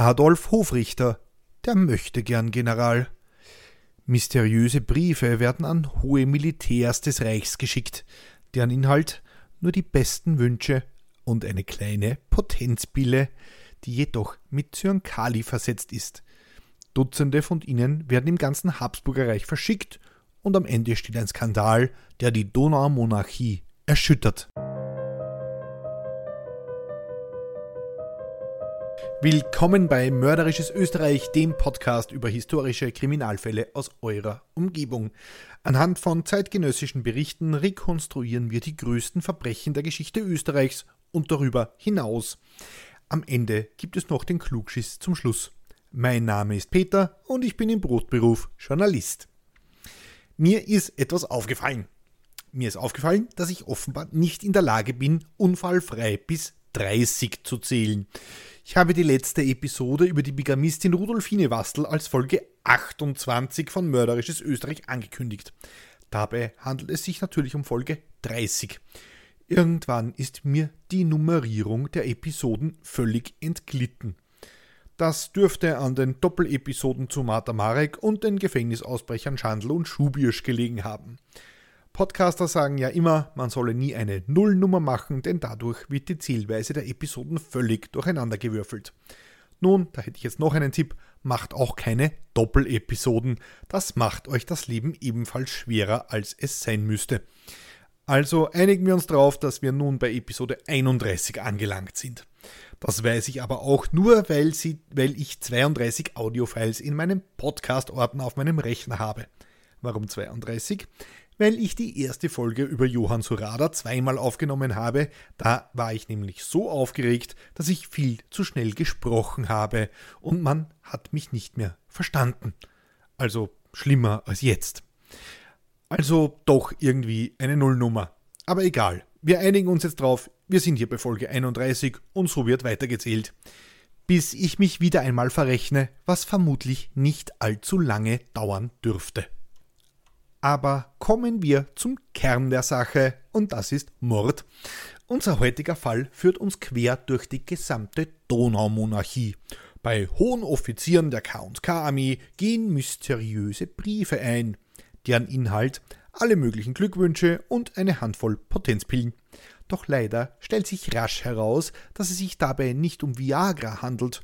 Adolf Hofrichter, der möchte gern General. Mysteriöse Briefe werden an hohe Militärs des Reichs geschickt, deren Inhalt nur die besten Wünsche und eine kleine Potenzbille, die jedoch mit Zyankali versetzt ist. Dutzende von ihnen werden im ganzen Habsburger Reich verschickt und am Ende steht ein Skandal, der die Donaumonarchie erschüttert. Willkommen bei Mörderisches Österreich, dem Podcast über historische Kriminalfälle aus eurer Umgebung. Anhand von zeitgenössischen Berichten rekonstruieren wir die größten Verbrechen der Geschichte Österreichs und darüber hinaus. Am Ende gibt es noch den Klugschiss zum Schluss. Mein Name ist Peter und ich bin im Brotberuf Journalist. Mir ist etwas aufgefallen. Mir ist aufgefallen, dass ich offenbar nicht in der Lage bin, unfallfrei bis 30 zu zählen. Ich habe die letzte Episode über die Bigamistin Rudolfine Wastel als Folge 28 von Mörderisches Österreich angekündigt. Dabei handelt es sich natürlich um Folge 30. Irgendwann ist mir die Nummerierung der Episoden völlig entglitten. Das dürfte an den Doppelepisoden zu Marta Marek und den Gefängnisausbrechern Schandl und Schubirsch gelegen haben. Podcaster sagen ja immer, man solle nie eine Nullnummer machen, denn dadurch wird die Zielweise der Episoden völlig durcheinandergewürfelt. Nun, da hätte ich jetzt noch einen Tipp, macht auch keine Doppelepisoden. Das macht euch das Leben ebenfalls schwerer, als es sein müsste. Also einigen wir uns darauf, dass wir nun bei Episode 31 angelangt sind. Das weiß ich aber auch nur, weil, sie, weil ich 32 Audiofiles in meinem Podcast-Ordner auf meinem Rechner habe. Warum 32? Weil ich die erste Folge über Johann Surada zweimal aufgenommen habe. Da war ich nämlich so aufgeregt, dass ich viel zu schnell gesprochen habe und man hat mich nicht mehr verstanden. Also schlimmer als jetzt. Also doch irgendwie eine Nullnummer. Aber egal, wir einigen uns jetzt drauf, wir sind hier bei Folge 31 und so wird weitergezählt. Bis ich mich wieder einmal verrechne, was vermutlich nicht allzu lange dauern dürfte. Aber kommen wir zum Kern der Sache und das ist Mord. Unser heutiger Fall führt uns quer durch die gesamte Donaumonarchie. Bei hohen Offizieren der K&K-Armee gehen mysteriöse Briefe ein, deren Inhalt alle möglichen Glückwünsche und eine Handvoll Potenzpillen. Doch leider stellt sich rasch heraus, dass es sich dabei nicht um Viagra handelt.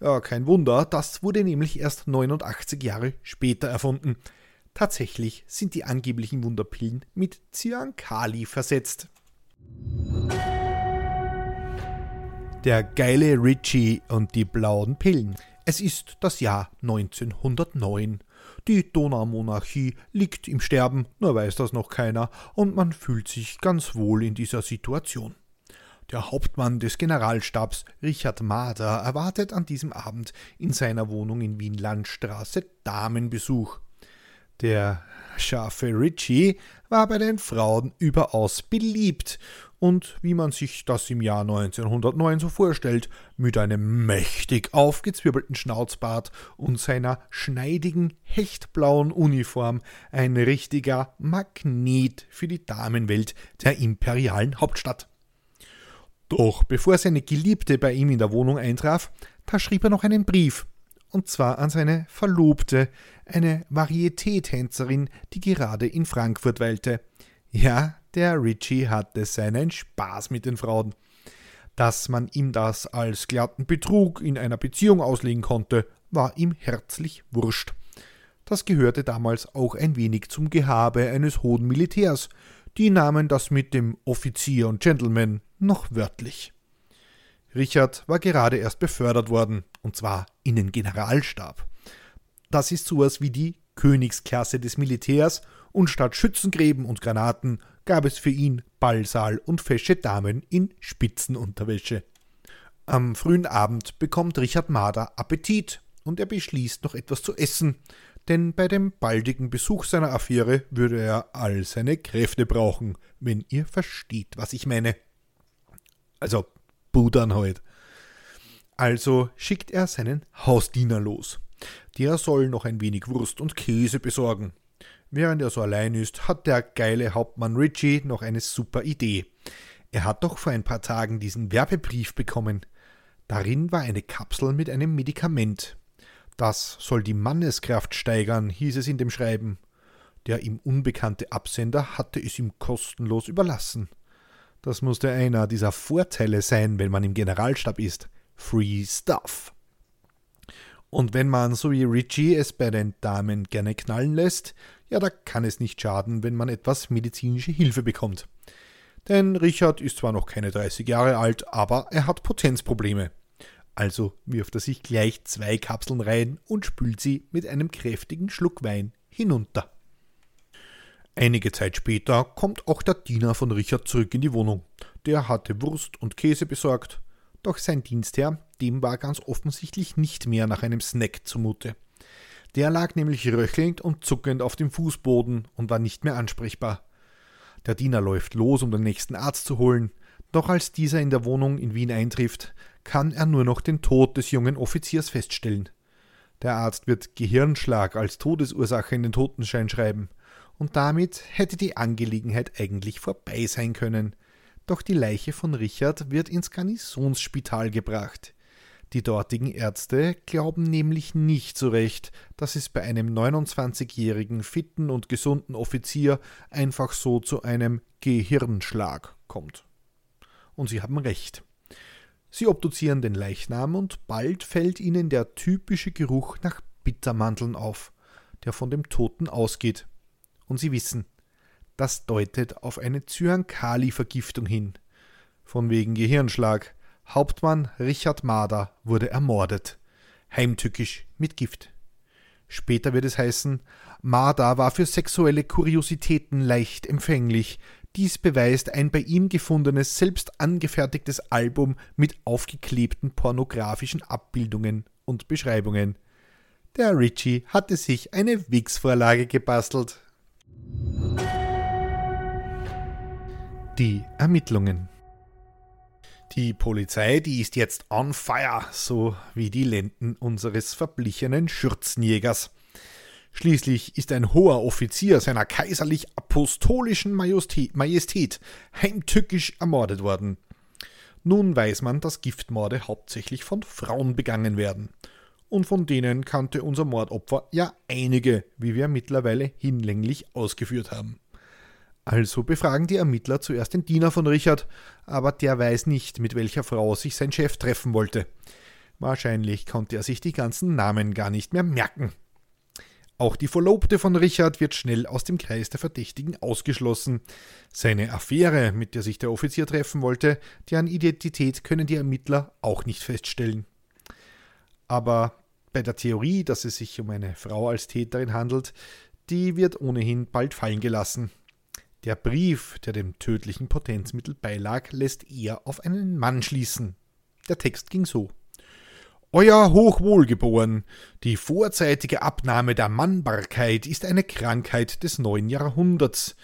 Ja, kein Wunder, das wurde nämlich erst 89 Jahre später erfunden. Tatsächlich sind die angeblichen Wunderpillen mit Cyankali versetzt. Der geile Richie und die blauen Pillen. Es ist das Jahr 1909. Die Donaumonarchie liegt im Sterben, nur weiß das noch keiner, und man fühlt sich ganz wohl in dieser Situation. Der Hauptmann des Generalstabs, Richard Mader, erwartet an diesem Abend in seiner Wohnung in Wien-Landstraße Damenbesuch. Der scharfe Richie war bei den Frauen überaus beliebt und, wie man sich das im Jahr 1909 so vorstellt, mit einem mächtig aufgezwirbelten Schnauzbart und seiner schneidigen, hechtblauen Uniform ein richtiger Magnet für die Damenwelt der imperialen Hauptstadt. Doch bevor seine Geliebte bei ihm in der Wohnung eintraf, da schrieb er noch einen Brief und zwar an seine Verlobte, eine Varieté-Tänzerin, die gerade in Frankfurt weilte. Ja, der Richie hatte seinen Spaß mit den Frauen. Dass man ihm das als glatten Betrug in einer Beziehung auslegen konnte, war ihm herzlich wurscht. Das gehörte damals auch ein wenig zum Gehabe eines hohen Militärs. Die nahmen das mit dem Offizier und Gentleman noch wörtlich. Richard war gerade erst befördert worden, und zwar in den Generalstab. Das ist sowas wie die Königsklasse des Militärs, und statt Schützengräben und Granaten gab es für ihn Ballsaal und fesche Damen in Spitzenunterwäsche. Am frühen Abend bekommt Richard Mader Appetit und er beschließt noch etwas zu essen, denn bei dem baldigen Besuch seiner Affäre würde er all seine Kräfte brauchen, wenn ihr versteht, was ich meine. Also Budern halt. Also schickt er seinen Hausdiener los. Der soll noch ein wenig Wurst und Käse besorgen. Während er so allein ist, hat der geile Hauptmann Richie noch eine super Idee. Er hat doch vor ein paar Tagen diesen Werbebrief bekommen. Darin war eine Kapsel mit einem Medikament. Das soll die Manneskraft steigern, hieß es in dem Schreiben. Der ihm unbekannte Absender hatte es ihm kostenlos überlassen. Das musste einer dieser Vorteile sein, wenn man im Generalstab ist. Free Stuff. Und wenn man, so wie Richie, es bei den Damen gerne knallen lässt, ja, da kann es nicht schaden, wenn man etwas medizinische Hilfe bekommt. Denn Richard ist zwar noch keine 30 Jahre alt, aber er hat Potenzprobleme. Also wirft er sich gleich zwei Kapseln rein und spült sie mit einem kräftigen Schluck Wein hinunter. Einige Zeit später kommt auch der Diener von Richard zurück in die Wohnung. Der hatte Wurst und Käse besorgt, doch sein Dienstherr, dem war ganz offensichtlich nicht mehr nach einem Snack zumute. Der lag nämlich röchelnd und zuckend auf dem Fußboden und war nicht mehr ansprechbar. Der Diener läuft los, um den nächsten Arzt zu holen, doch als dieser in der Wohnung in Wien eintrifft, kann er nur noch den Tod des jungen Offiziers feststellen. Der Arzt wird Gehirnschlag als Todesursache in den Totenschein schreiben, und damit hätte die Angelegenheit eigentlich vorbei sein können. Doch die Leiche von Richard wird ins Garnisonsspital gebracht. Die dortigen Ärzte glauben nämlich nicht so recht, dass es bei einem 29-jährigen fitten und gesunden Offizier einfach so zu einem Gehirnschlag kommt. Und sie haben recht. Sie obduzieren den Leichnam und bald fällt ihnen der typische Geruch nach Bittermandeln auf, der von dem Toten ausgeht. Und sie wissen, das deutet auf eine Zyankali-Vergiftung hin. Von wegen Gehirnschlag Hauptmann Richard Mader wurde ermordet. Heimtückisch mit Gift. Später wird es heißen, Mader war für sexuelle Kuriositäten leicht empfänglich. Dies beweist ein bei ihm gefundenes, selbst angefertigtes Album mit aufgeklebten pornografischen Abbildungen und Beschreibungen. Der Richie hatte sich eine Wix-Vorlage gebastelt. Die Ermittlungen die Polizei, die ist jetzt on fire, so wie die Lenden unseres verblichenen Schürzenjägers. Schließlich ist ein hoher Offizier seiner kaiserlich apostolischen Majestät heimtückisch ermordet worden. Nun weiß man, dass Giftmorde hauptsächlich von Frauen begangen werden. Und von denen kannte unser Mordopfer ja einige, wie wir mittlerweile hinlänglich ausgeführt haben. Also befragen die Ermittler zuerst den Diener von Richard, aber der weiß nicht, mit welcher Frau sich sein Chef treffen wollte. Wahrscheinlich konnte er sich die ganzen Namen gar nicht mehr merken. Auch die Verlobte von Richard wird schnell aus dem Kreis der Verdächtigen ausgeschlossen. Seine Affäre, mit der sich der Offizier treffen wollte, deren Identität können die Ermittler auch nicht feststellen. Aber bei der Theorie, dass es sich um eine Frau als Täterin handelt, die wird ohnehin bald fallen gelassen. Der Brief, der dem tödlichen Potenzmittel beilag, lässt eher auf einen Mann schließen. Der Text ging so. Euer Hochwohlgeboren, die vorzeitige Abnahme der Mannbarkeit ist eine Krankheit des neuen Jahrhunderts.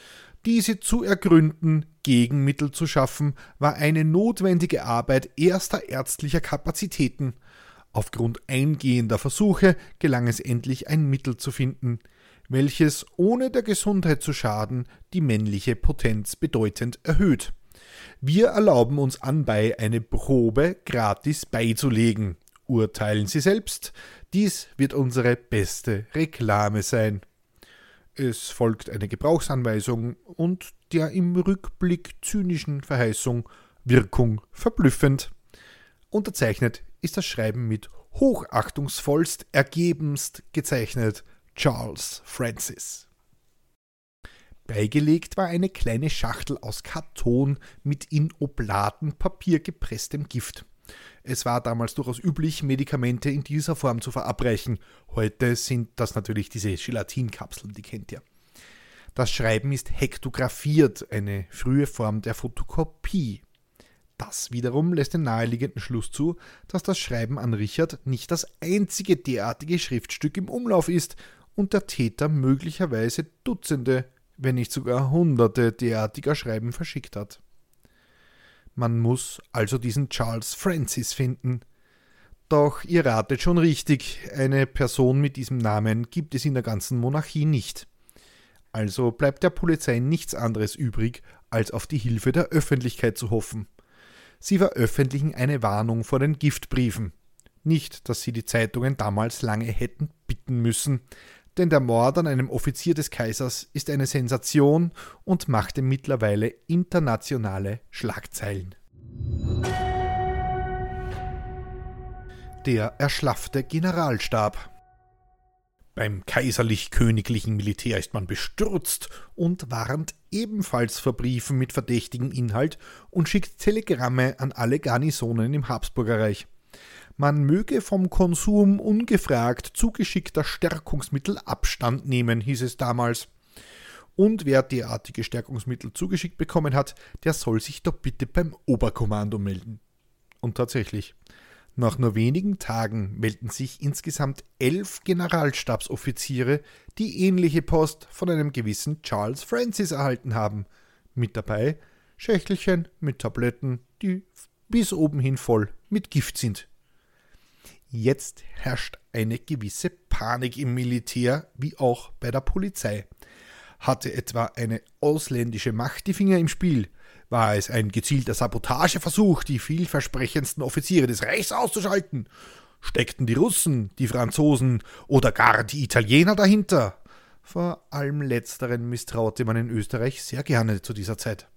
Diese zu ergründen, Gegenmittel zu schaffen, war eine notwendige Arbeit erster ärztlicher Kapazitäten. Aufgrund eingehender Versuche gelang es endlich, ein Mittel zu finden welches ohne der Gesundheit zu schaden die männliche Potenz bedeutend erhöht. Wir erlauben uns anbei eine Probe gratis beizulegen. Urteilen Sie selbst, dies wird unsere beste Reklame sein. Es folgt eine Gebrauchsanweisung und der im Rückblick zynischen Verheißung Wirkung verblüffend. Unterzeichnet ist das Schreiben mit hochachtungsvollst ergebenst gezeichnet Charles Francis. Beigelegt war eine kleine Schachtel aus Karton mit in Oblatenpapier gepresstem Gift. Es war damals durchaus üblich, Medikamente in dieser Form zu verabreichen. Heute sind das natürlich diese Gelatinkapseln, die kennt ihr. Das Schreiben ist hektografiert, eine frühe Form der Fotokopie. Das wiederum lässt den naheliegenden Schluss zu, dass das Schreiben an Richard nicht das einzige derartige Schriftstück im Umlauf ist und der Täter möglicherweise Dutzende, wenn nicht sogar Hunderte derartiger Schreiben verschickt hat. Man muss also diesen Charles Francis finden. Doch ihr ratet schon richtig, eine Person mit diesem Namen gibt es in der ganzen Monarchie nicht. Also bleibt der Polizei nichts anderes übrig, als auf die Hilfe der Öffentlichkeit zu hoffen. Sie veröffentlichen eine Warnung vor den Giftbriefen. Nicht, dass sie die Zeitungen damals lange hätten bitten müssen, denn der Mord an einem Offizier des Kaisers ist eine Sensation und machte mittlerweile internationale Schlagzeilen. Der erschlaffte Generalstab. Beim kaiserlich-königlichen Militär ist man bestürzt und warnt ebenfalls vor Briefen mit verdächtigem Inhalt und schickt Telegramme an alle Garnisonen im Habsburgerreich. Man möge vom Konsum ungefragt zugeschickter Stärkungsmittel Abstand nehmen, hieß es damals. Und wer derartige Stärkungsmittel zugeschickt bekommen hat, der soll sich doch bitte beim Oberkommando melden. Und tatsächlich, nach nur wenigen Tagen melden sich insgesamt elf Generalstabsoffiziere, die ähnliche Post von einem gewissen Charles Francis erhalten haben. Mit dabei Schächtelchen mit Tabletten, die bis oben hin voll mit Gift sind. Jetzt herrscht eine gewisse Panik im Militär wie auch bei der Polizei. Hatte etwa eine ausländische Macht die Finger im Spiel? War es ein gezielter Sabotageversuch, die vielversprechendsten Offiziere des Reichs auszuschalten? Steckten die Russen, die Franzosen oder gar die Italiener dahinter? Vor allem letzteren misstraute man in Österreich sehr gerne zu dieser Zeit.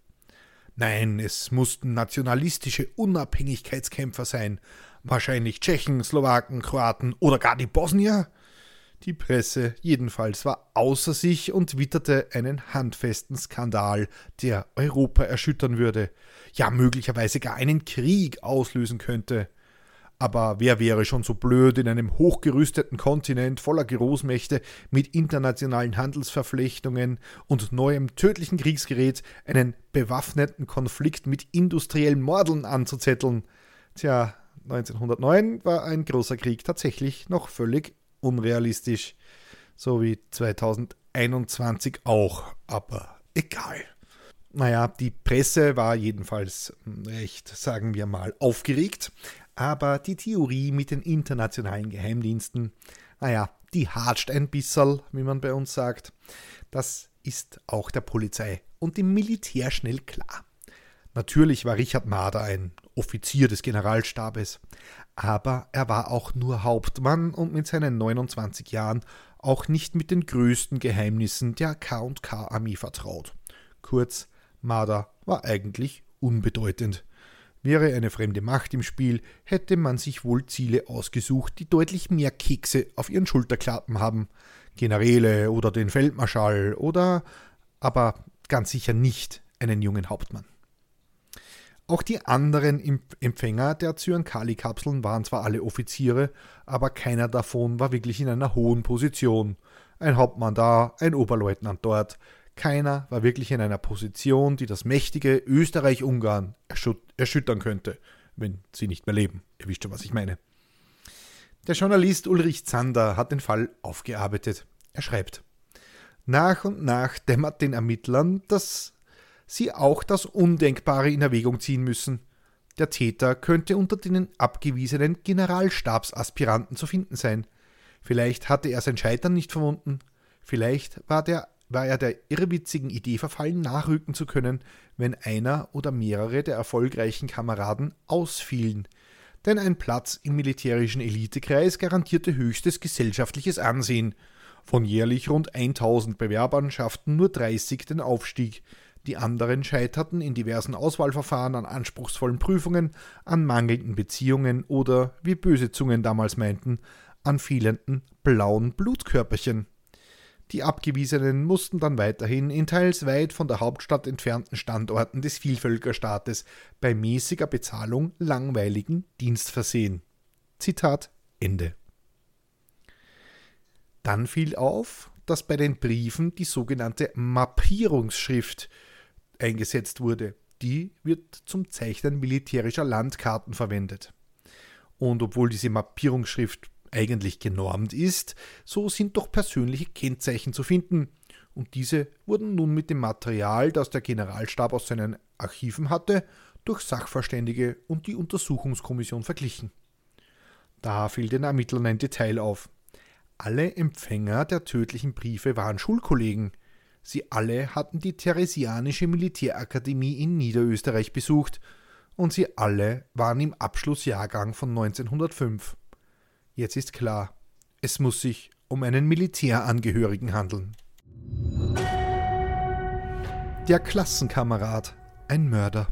Nein, es mussten nationalistische Unabhängigkeitskämpfer sein, wahrscheinlich Tschechen, Slowaken, Kroaten oder gar die Bosnier. Die Presse jedenfalls war außer sich und witterte einen handfesten Skandal, der Europa erschüttern würde, ja möglicherweise gar einen Krieg auslösen könnte. Aber wer wäre schon so blöd, in einem hochgerüsteten Kontinent voller Großmächte mit internationalen Handelsverflechtungen und neuem tödlichen Kriegsgerät einen bewaffneten Konflikt mit industriellen Mordeln anzuzetteln? Tja, 1909 war ein großer Krieg tatsächlich noch völlig unrealistisch. So wie 2021 auch, aber egal. Naja, die Presse war jedenfalls recht, sagen wir mal, aufgeregt, aber die Theorie mit den internationalen Geheimdiensten, naja, die hatscht ein bisserl, wie man bei uns sagt. Das ist auch der Polizei und dem Militär schnell klar. Natürlich war Richard Marder ein Offizier des Generalstabes, aber er war auch nur Hauptmann und mit seinen 29 Jahren auch nicht mit den größten Geheimnissen der K&K-Armee vertraut. Kurz, Marder war eigentlich unbedeutend. Wäre eine fremde Macht im Spiel, hätte man sich wohl Ziele ausgesucht, die deutlich mehr Kekse auf ihren Schulterklappen haben. Generäle oder den Feldmarschall oder aber ganz sicher nicht einen jungen Hauptmann. Auch die anderen Empfänger der Zyankali-Kapseln waren zwar alle Offiziere, aber keiner davon war wirklich in einer hohen Position. Ein Hauptmann da, ein Oberleutnant dort. Keiner war wirklich in einer Position, die das mächtige Österreich-Ungarn erschüttern könnte, wenn sie nicht mehr leben. Ihr wisst schon, was ich meine. Der Journalist Ulrich Zander hat den Fall aufgearbeitet. Er schreibt: Nach und nach dämmert den Ermittlern, dass sie auch das Undenkbare in Erwägung ziehen müssen. Der Täter könnte unter den abgewiesenen Generalstabsaspiranten zu finden sein. Vielleicht hatte er sein Scheitern nicht verwunden. Vielleicht war, der, war er der irrwitzigen Idee verfallen, nachrücken zu können, wenn einer oder mehrere der erfolgreichen Kameraden ausfielen. Denn ein Platz im militärischen Elitekreis garantierte höchstes gesellschaftliches Ansehen. Von jährlich rund 1000 Bewerbern schafften nur 30 den Aufstieg. Die anderen scheiterten in diversen Auswahlverfahren an anspruchsvollen Prüfungen, an mangelnden Beziehungen oder, wie böse Zungen damals meinten, an fehlenden blauen Blutkörperchen. Die Abgewiesenen mussten dann weiterhin in teils weit von der Hauptstadt entfernten Standorten des Vielvölkerstaates bei mäßiger Bezahlung langweiligen Dienst versehen. Zitat Ende. Dann fiel auf, dass bei den Briefen die sogenannte Mappierungsschrift eingesetzt wurde. Die wird zum Zeichnen militärischer Landkarten verwendet. Und obwohl diese Mappierungsschrift eigentlich genormt ist, so sind doch persönliche Kennzeichen zu finden. Und diese wurden nun mit dem Material, das der Generalstab aus seinen Archiven hatte, durch Sachverständige und die Untersuchungskommission verglichen. Da fiel den Ermittlern ein Detail auf. Alle Empfänger der tödlichen Briefe waren Schulkollegen, Sie alle hatten die Theresianische Militärakademie in Niederösterreich besucht, und sie alle waren im Abschlussjahrgang von 1905. Jetzt ist klar, es muss sich um einen Militärangehörigen handeln. Der Klassenkamerad, ein Mörder.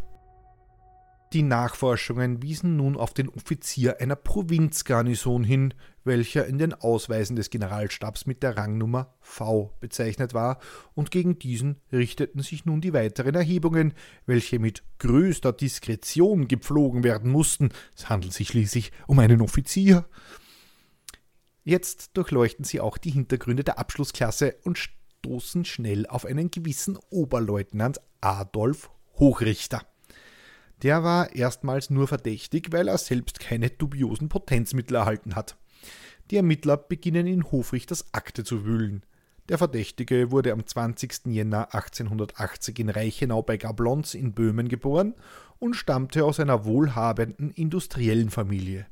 Die Nachforschungen wiesen nun auf den Offizier einer Provinzgarnison hin, welcher in den Ausweisen des Generalstabs mit der Rangnummer V bezeichnet war, und gegen diesen richteten sich nun die weiteren Erhebungen, welche mit größter Diskretion gepflogen werden mussten. Es handelt sich schließlich um einen Offizier. Jetzt durchleuchten sie auch die Hintergründe der Abschlussklasse und stoßen schnell auf einen gewissen Oberleutnant Adolf Hochrichter. Der war erstmals nur verdächtig, weil er selbst keine dubiosen Potenzmittel erhalten hat. Die Ermittler beginnen in Hofrichters Akte zu wühlen. Der Verdächtige wurde am 20. Jänner 1880 in Reichenau bei Gablons in Böhmen geboren und stammte aus einer wohlhabenden industriellen Familie.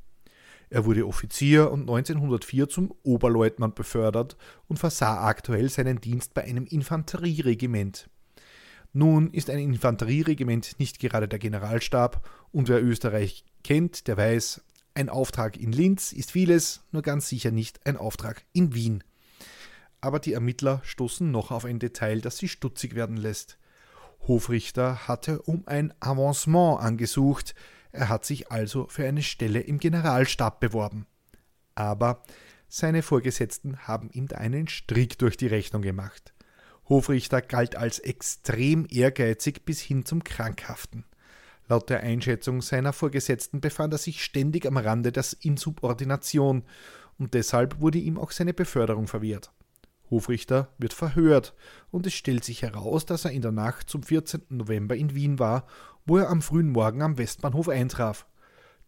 Er wurde Offizier und 1904 zum Oberleutnant befördert und versah aktuell seinen Dienst bei einem Infanterieregiment. Nun ist ein Infanterieregiment nicht gerade der Generalstab und wer Österreich kennt, der weiß, ein Auftrag in Linz ist vieles, nur ganz sicher nicht ein Auftrag in Wien. Aber die Ermittler stoßen noch auf ein Detail, das sie stutzig werden lässt. Hofrichter hatte um ein Avancement angesucht, er hat sich also für eine Stelle im Generalstab beworben. Aber seine Vorgesetzten haben ihm da einen Strick durch die Rechnung gemacht. Hofrichter galt als extrem ehrgeizig bis hin zum Krankhaften. Laut der Einschätzung seiner Vorgesetzten befand er sich ständig am Rande der Insubordination und deshalb wurde ihm auch seine Beförderung verwehrt. Hofrichter wird verhört und es stellt sich heraus, dass er in der Nacht zum 14. November in Wien war, wo er am frühen Morgen am Westbahnhof eintraf.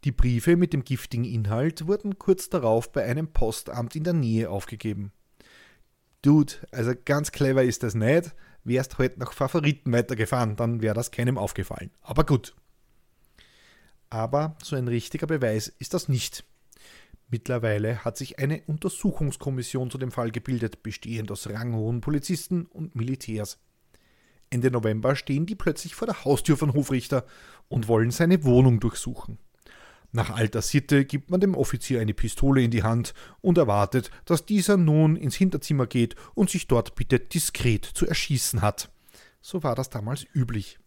Die Briefe mit dem giftigen Inhalt wurden kurz darauf bei einem Postamt in der Nähe aufgegeben. Dude, also ganz clever ist das nicht. Wärst heute halt nach Favoriten weitergefahren, dann wäre das keinem aufgefallen. Aber gut. Aber so ein richtiger Beweis ist das nicht. Mittlerweile hat sich eine Untersuchungskommission zu dem Fall gebildet, bestehend aus ranghohen Polizisten und Militärs. Ende November stehen die plötzlich vor der Haustür von Hofrichter und wollen seine Wohnung durchsuchen. Nach alter Sitte gibt man dem Offizier eine Pistole in die Hand und erwartet, dass dieser nun ins Hinterzimmer geht und sich dort bitte diskret zu erschießen hat. So war das damals üblich.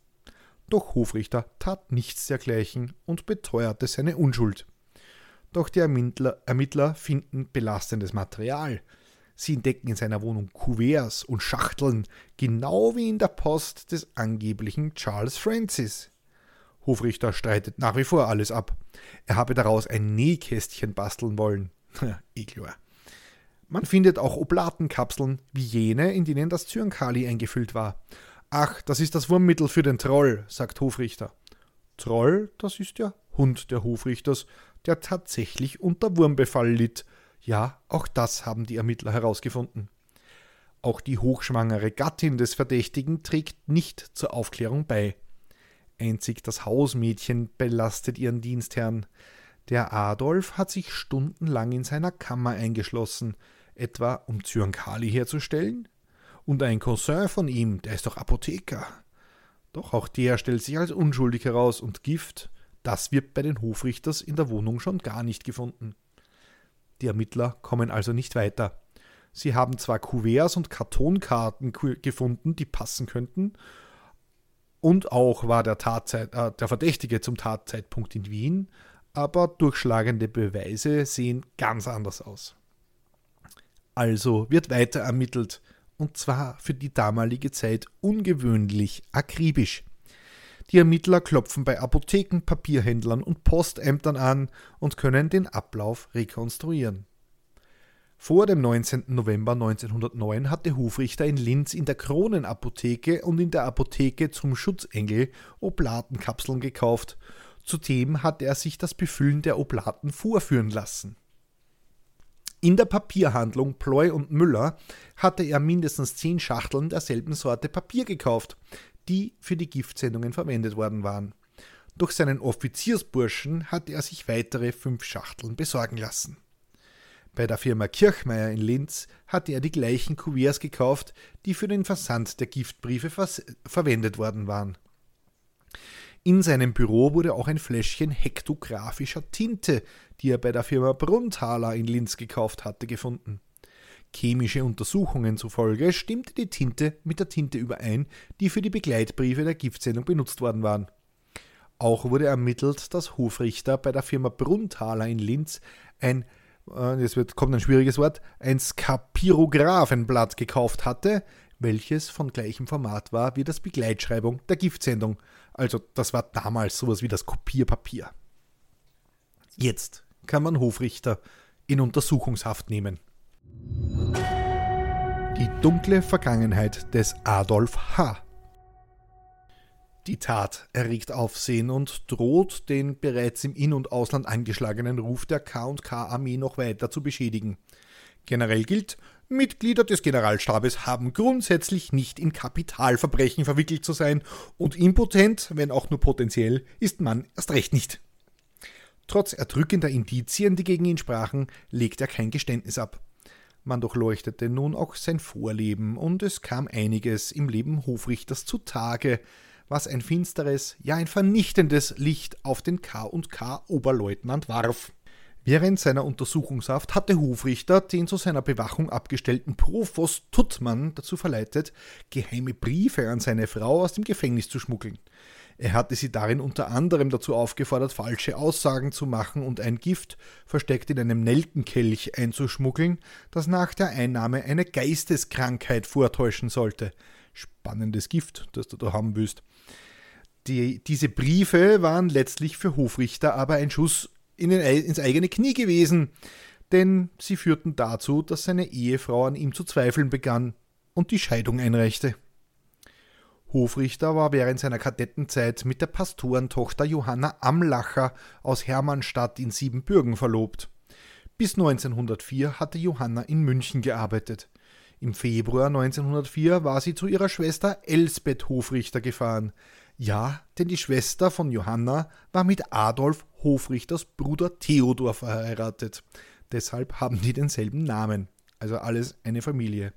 Doch Hofrichter tat nichts dergleichen und beteuerte seine Unschuld. Doch die Ermittler, finden belastendes Material. Sie entdecken in seiner Wohnung Kuverts und Schachteln, genau wie in der Post des angeblichen Charles Francis. Hofrichter streitet nach wie vor alles ab. Er habe daraus ein Nähkästchen basteln wollen. eh Man findet auch Oblatenkapseln, wie jene, in denen das Zyankali eingefüllt war. Ach, das ist das Wurmmittel für den Troll, sagt Hofrichter. Troll, das ist der Hund der Hofrichters, der tatsächlich unter Wurmbefall litt. Ja, auch das haben die Ermittler herausgefunden. Auch die hochschwangere Gattin des Verdächtigen trägt nicht zur Aufklärung bei. Einzig das Hausmädchen belastet ihren Dienstherrn. Der Adolf hat sich stundenlang in seiner Kammer eingeschlossen, etwa um Zyankali herzustellen? Und ein Cousin von ihm, der ist doch Apotheker. Doch auch der stellt sich als unschuldig heraus und Gift, das wird bei den Hofrichters in der Wohnung schon gar nicht gefunden. Die Ermittler kommen also nicht weiter. Sie haben zwar Kuverts und Kartonkarten gefunden, die passen könnten, und auch war der, Tatzeit, äh, der Verdächtige zum Tatzeitpunkt in Wien, aber durchschlagende Beweise sehen ganz anders aus. Also wird weiter ermittelt, und zwar für die damalige Zeit ungewöhnlich akribisch. Die Ermittler klopfen bei Apotheken, Papierhändlern und Postämtern an und können den Ablauf rekonstruieren. Vor dem 19. November 1909 hatte Hofrichter in Linz in der Kronenapotheke und in der Apotheke zum Schutzengel Oblatenkapseln gekauft. Zudem hatte er sich das Befüllen der Oblaten vorführen lassen. In der Papierhandlung Ploy und Müller hatte er mindestens zehn Schachteln derselben Sorte Papier gekauft, die für die Giftsendungen verwendet worden waren. Durch seinen Offiziersburschen hatte er sich weitere fünf Schachteln besorgen lassen. Bei der Firma Kirchmeier in Linz hatte er die gleichen Kuverts gekauft, die für den Versand der Giftbriefe verwendet worden waren. In seinem Büro wurde auch ein Fläschchen hektographischer Tinte, die er bei der Firma Brunthaler in Linz gekauft hatte, gefunden. Chemische Untersuchungen zufolge stimmte die Tinte mit der Tinte überein, die für die Begleitbriefe der Giftsendung benutzt worden waren. Auch wurde ermittelt, dass Hofrichter bei der Firma Brunthaler in Linz ein, jetzt wird, kommt ein schwieriges Wort, ein Skapirographenblatt gekauft hatte, welches von gleichem Format war wie das Begleitschreibung der Giftsendung. Also das war damals sowas wie das Kopierpapier. Jetzt kann man Hofrichter in Untersuchungshaft nehmen. Die dunkle Vergangenheit des Adolf H. Die Tat erregt Aufsehen und droht, den bereits im In- und Ausland angeschlagenen Ruf der K&K-Armee noch weiter zu beschädigen. Generell gilt, Mitglieder des Generalstabes haben grundsätzlich nicht in Kapitalverbrechen verwickelt zu sein und impotent, wenn auch nur potenziell, ist man erst recht nicht. Trotz erdrückender Indizien, die gegen ihn sprachen, legt er kein Geständnis ab. Man durchleuchtete nun auch sein Vorleben und es kam einiges im Leben Hofrichters zutage, was ein finsteres, ja ein vernichtendes Licht auf den K&K Oberleutnant warf. Während seiner Untersuchungshaft hatte Hofrichter den zu seiner Bewachung abgestellten Provost Tuttmann dazu verleitet, geheime Briefe an seine Frau aus dem Gefängnis zu schmuggeln. Er hatte sie darin unter anderem dazu aufgefordert, falsche Aussagen zu machen und ein Gift, versteckt in einem Nelkenkelch, einzuschmuggeln, das nach der Einnahme eine Geisteskrankheit vortäuschen sollte. Spannendes Gift, das du da haben willst. Die, diese Briefe waren letztlich für Hofrichter aber ein Schuss in den, ins eigene Knie gewesen, denn sie führten dazu, dass seine Ehefrau an ihm zu zweifeln begann und die Scheidung einreichte. Hofrichter war während seiner Kadettenzeit mit der Pastorentochter Johanna Amlacher aus Hermannstadt in Siebenbürgen verlobt. Bis 1904 hatte Johanna in München gearbeitet. Im Februar 1904 war sie zu ihrer Schwester Elsbeth Hofrichter gefahren. Ja, denn die Schwester von Johanna war mit Adolf Hofrichters Bruder Theodor verheiratet. Deshalb haben die denselben Namen. Also alles eine Familie.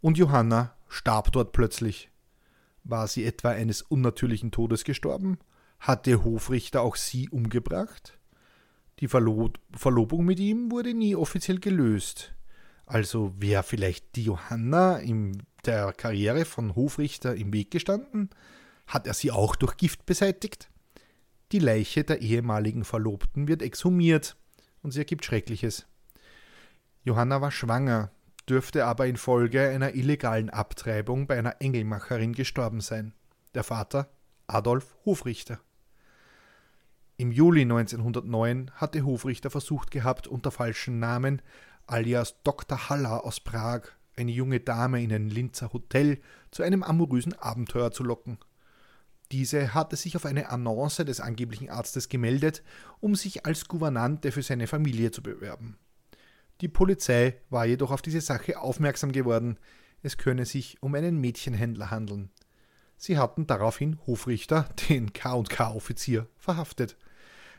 Und Johanna starb dort plötzlich. War sie etwa eines unnatürlichen Todes gestorben? Hat der Hofrichter auch sie umgebracht? Die Verlob Verlobung mit ihm wurde nie offiziell gelöst. Also wäre vielleicht die Johanna in der Karriere von Hofrichter im Weg gestanden? Hat er sie auch durch Gift beseitigt? Die Leiche der ehemaligen Verlobten wird exhumiert und sie ergibt Schreckliches. Johanna war schwanger, dürfte aber infolge einer illegalen Abtreibung bei einer Engelmacherin gestorben sein. Der Vater Adolf Hofrichter. Im Juli 1909 hatte Hofrichter versucht gehabt, unter falschen Namen alias Dr. Haller aus Prag eine junge Dame in ein Linzer Hotel zu einem amorösen Abenteuer zu locken. Diese hatte sich auf eine Annonce des angeblichen Arztes gemeldet, um sich als Gouvernante für seine Familie zu bewerben. Die Polizei war jedoch auf diese Sache aufmerksam geworden, es könne sich um einen Mädchenhändler handeln. Sie hatten daraufhin Hofrichter, den K&K-Offizier, verhaftet.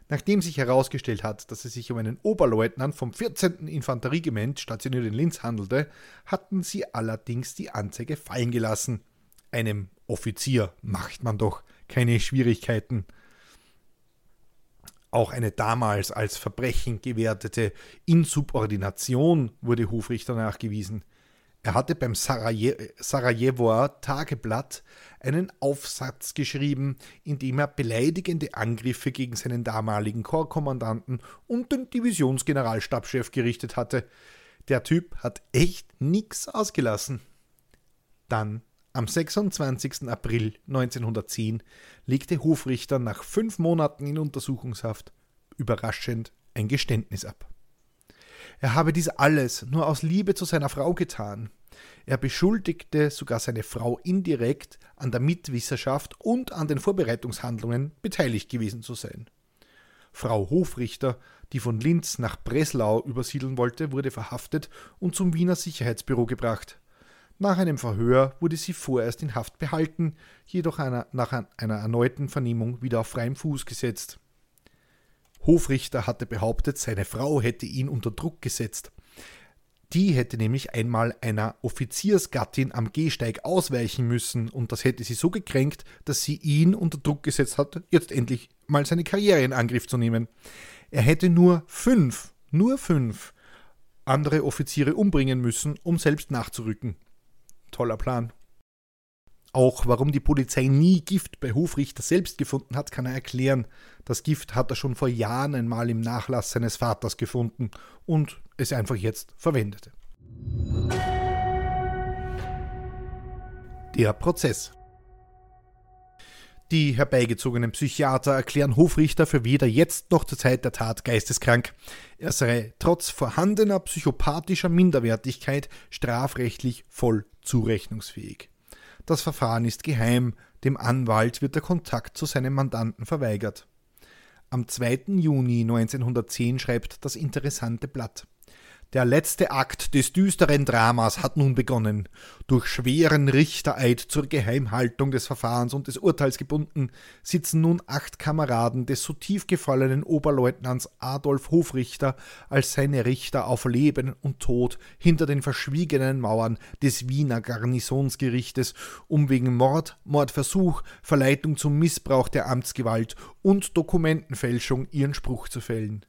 Nachdem sich herausgestellt hat, dass es sich um einen Oberleutnant vom 14. Infanterieregiment stationiert in Linz handelte, hatten sie allerdings die Anzeige fallen gelassen. Einem Offizier macht man doch keine Schwierigkeiten. Auch eine damals als Verbrechen gewertete Insubordination wurde Hofrichter nachgewiesen. Er hatte beim Saraje Sarajevoer Tageblatt einen Aufsatz geschrieben, in dem er beleidigende Angriffe gegen seinen damaligen Korpskommandanten und den Divisionsgeneralstabschef gerichtet hatte. Der Typ hat echt nichts ausgelassen. Dann am 26. April 1910 legte Hofrichter nach fünf Monaten in Untersuchungshaft überraschend ein Geständnis ab. Er habe dies alles nur aus Liebe zu seiner Frau getan. Er beschuldigte sogar seine Frau indirekt an der Mitwisserschaft und an den Vorbereitungshandlungen beteiligt gewesen zu sein. Frau Hofrichter, die von Linz nach Breslau übersiedeln wollte, wurde verhaftet und zum Wiener Sicherheitsbüro gebracht. Nach einem Verhör wurde sie vorerst in Haft behalten, jedoch einer, nach einer erneuten Vernehmung wieder auf freiem Fuß gesetzt. Hofrichter hatte behauptet, seine Frau hätte ihn unter Druck gesetzt. Die hätte nämlich einmal einer Offiziersgattin am Gehsteig ausweichen müssen und das hätte sie so gekränkt, dass sie ihn unter Druck gesetzt hat, jetzt endlich mal seine Karriere in Angriff zu nehmen. Er hätte nur fünf, nur fünf andere Offiziere umbringen müssen, um selbst nachzurücken. Toller Plan. Auch warum die Polizei nie Gift bei Hofrichter selbst gefunden hat, kann er erklären. Das Gift hat er schon vor Jahren einmal im Nachlass seines Vaters gefunden und es einfach jetzt verwendete. Der Prozess. Die herbeigezogenen Psychiater erklären Hofrichter für weder jetzt noch zur Zeit der Tat geisteskrank. Er sei trotz vorhandener psychopathischer Minderwertigkeit strafrechtlich voll zurechnungsfähig. Das Verfahren ist geheim, dem Anwalt wird der Kontakt zu seinem Mandanten verweigert. Am 2. Juni 1910 schreibt das interessante Blatt. Der letzte Akt des düsteren Dramas hat nun begonnen. Durch schweren Richtereid zur Geheimhaltung des Verfahrens und des Urteils gebunden, sitzen nun acht Kameraden des so tief gefallenen Oberleutnants Adolf Hofrichter als seine Richter auf Leben und Tod hinter den verschwiegenen Mauern des Wiener Garnisonsgerichtes, um wegen Mord, Mordversuch, Verleitung zum Missbrauch der Amtsgewalt und Dokumentenfälschung ihren Spruch zu fällen.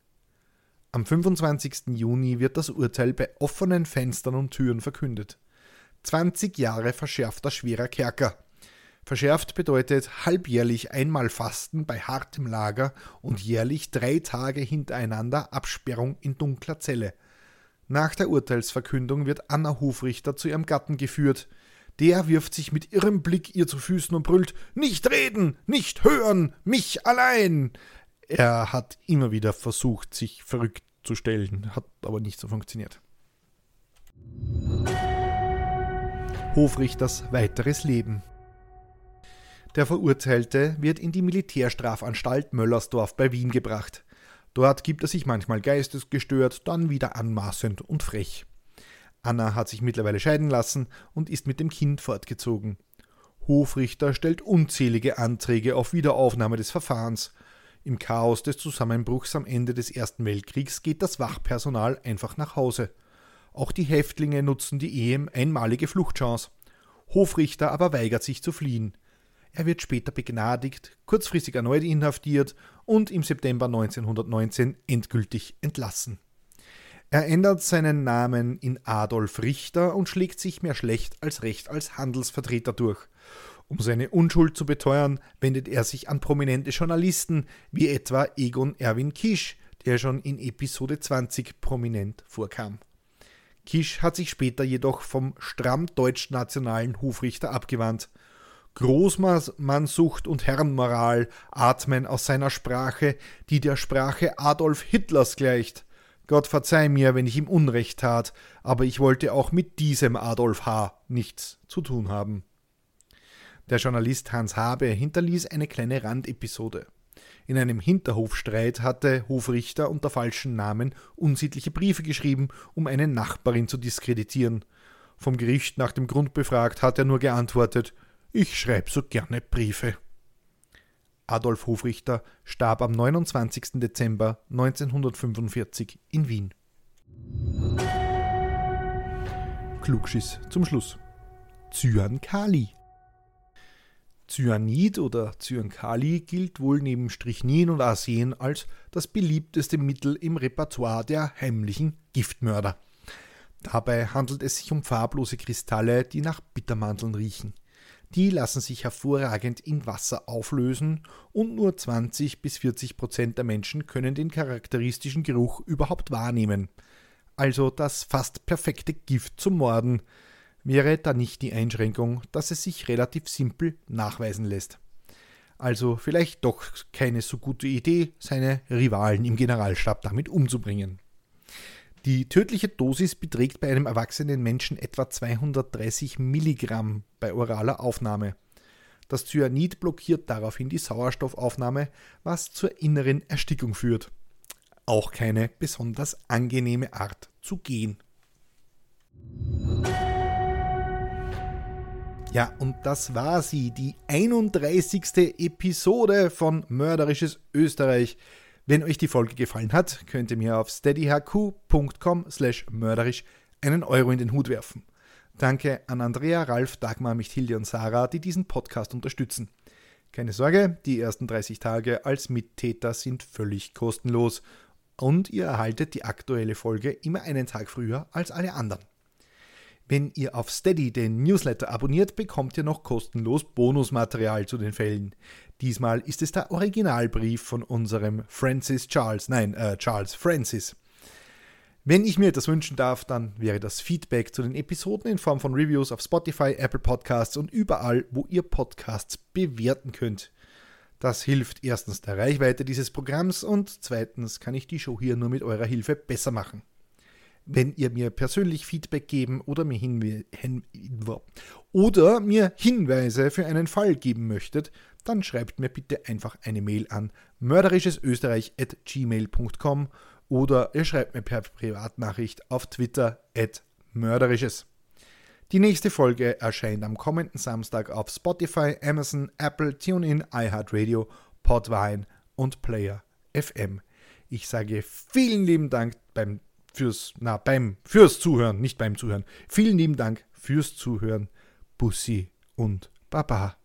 Am 25. Juni wird das Urteil bei offenen Fenstern und Türen verkündet. 20 Jahre verschärfter schwerer Kerker. Verschärft bedeutet halbjährlich einmal Fasten bei hartem Lager und jährlich drei Tage hintereinander Absperrung in dunkler Zelle. Nach der Urteilsverkündung wird Anna Hofrichter zu ihrem Gatten geführt. Der wirft sich mit irrem Blick ihr zu Füßen und brüllt: Nicht reden, nicht hören, mich allein! Er hat immer wieder versucht, sich verrückt zu stellen, hat aber nicht so funktioniert. Hofrichters weiteres Leben. Der Verurteilte wird in die Militärstrafanstalt Möllersdorf bei Wien gebracht. Dort gibt er sich manchmal geistesgestört, dann wieder anmaßend und frech. Anna hat sich mittlerweile scheiden lassen und ist mit dem Kind fortgezogen. Hofrichter stellt unzählige Anträge auf Wiederaufnahme des Verfahrens. Im Chaos des Zusammenbruchs am Ende des Ersten Weltkriegs geht das Wachpersonal einfach nach Hause. Auch die Häftlinge nutzen die EM einmalige Fluchtchance. Hofrichter aber weigert sich zu fliehen. Er wird später begnadigt, kurzfristig erneut inhaftiert und im September 1919 endgültig entlassen. Er ändert seinen Namen in Adolf Richter und schlägt sich mehr schlecht als recht als Handelsvertreter durch. Um seine Unschuld zu beteuern, wendet er sich an prominente Journalisten, wie etwa Egon Erwin Kisch, der schon in Episode 20 prominent vorkam. Kisch hat sich später jedoch vom stramm deutsch-nationalen Hofrichter abgewandt. Großmannsucht und Herrenmoral atmen aus seiner Sprache, die der Sprache Adolf Hitlers gleicht. Gott verzeih mir, wenn ich ihm Unrecht tat, aber ich wollte auch mit diesem Adolf H. nichts zu tun haben. Der Journalist Hans Habe hinterließ eine kleine Randepisode. In einem Hinterhofstreit hatte Hofrichter unter falschen Namen unsittliche Briefe geschrieben, um eine Nachbarin zu diskreditieren. Vom Gericht nach dem Grund befragt, hat er nur geantwortet: Ich schreibe so gerne Briefe. Adolf Hofrichter starb am 29. Dezember 1945 in Wien. Klugschiss zum Schluss. Zyankali. Cyanid oder Cyankali gilt wohl neben Strychnin und Arsen als das beliebteste Mittel im Repertoire der heimlichen Giftmörder. Dabei handelt es sich um farblose Kristalle, die nach Bittermandeln riechen. Die lassen sich hervorragend in Wasser auflösen und nur 20 bis 40 Prozent der Menschen können den charakteristischen Geruch überhaupt wahrnehmen. Also das fast perfekte Gift zum Morden, wäre da nicht die Einschränkung, dass es sich relativ simpel nachweisen lässt. Also vielleicht doch keine so gute Idee, seine Rivalen im Generalstab damit umzubringen. Die tödliche Dosis beträgt bei einem erwachsenen Menschen etwa 230 Milligramm bei oraler Aufnahme. Das Cyanid blockiert daraufhin die Sauerstoffaufnahme, was zur inneren Erstickung führt. Auch keine besonders angenehme Art zu gehen. Ja, und das war sie, die 31. Episode von Mörderisches Österreich. Wenn euch die Folge gefallen hat, könnt ihr mir auf steadyhq.com slash mörderisch einen Euro in den Hut werfen. Danke an Andrea, Ralf, Dagmar, Michthilde und Sarah, die diesen Podcast unterstützen. Keine Sorge, die ersten 30 Tage als Mittäter sind völlig kostenlos und ihr erhaltet die aktuelle Folge immer einen Tag früher als alle anderen. Wenn ihr auf Steady den Newsletter abonniert, bekommt ihr noch kostenlos Bonusmaterial zu den Fällen. Diesmal ist es der Originalbrief von unserem Francis Charles, nein, äh, Charles Francis. Wenn ich mir das wünschen darf, dann wäre das Feedback zu den Episoden in Form von Reviews auf Spotify, Apple Podcasts und überall, wo ihr Podcasts bewerten könnt. Das hilft erstens der Reichweite dieses Programms und zweitens kann ich die Show hier nur mit eurer Hilfe besser machen. Wenn ihr mir persönlich Feedback geben oder mir, Hinwe hin oder mir Hinweise für einen Fall geben möchtet, dann schreibt mir bitte einfach eine Mail an mörderischesösterreich.gmail.com oder ihr schreibt mir per Privatnachricht auf Twitter at mörderisches. Die nächste Folge erscheint am kommenden Samstag auf Spotify, Amazon, Apple, TuneIn, iHeartRadio, Podvine und Player FM. Ich sage vielen lieben Dank beim fürs na beim fürs Zuhören, nicht beim Zuhören. Vielen lieben Dank fürs Zuhören. Bussi und Baba.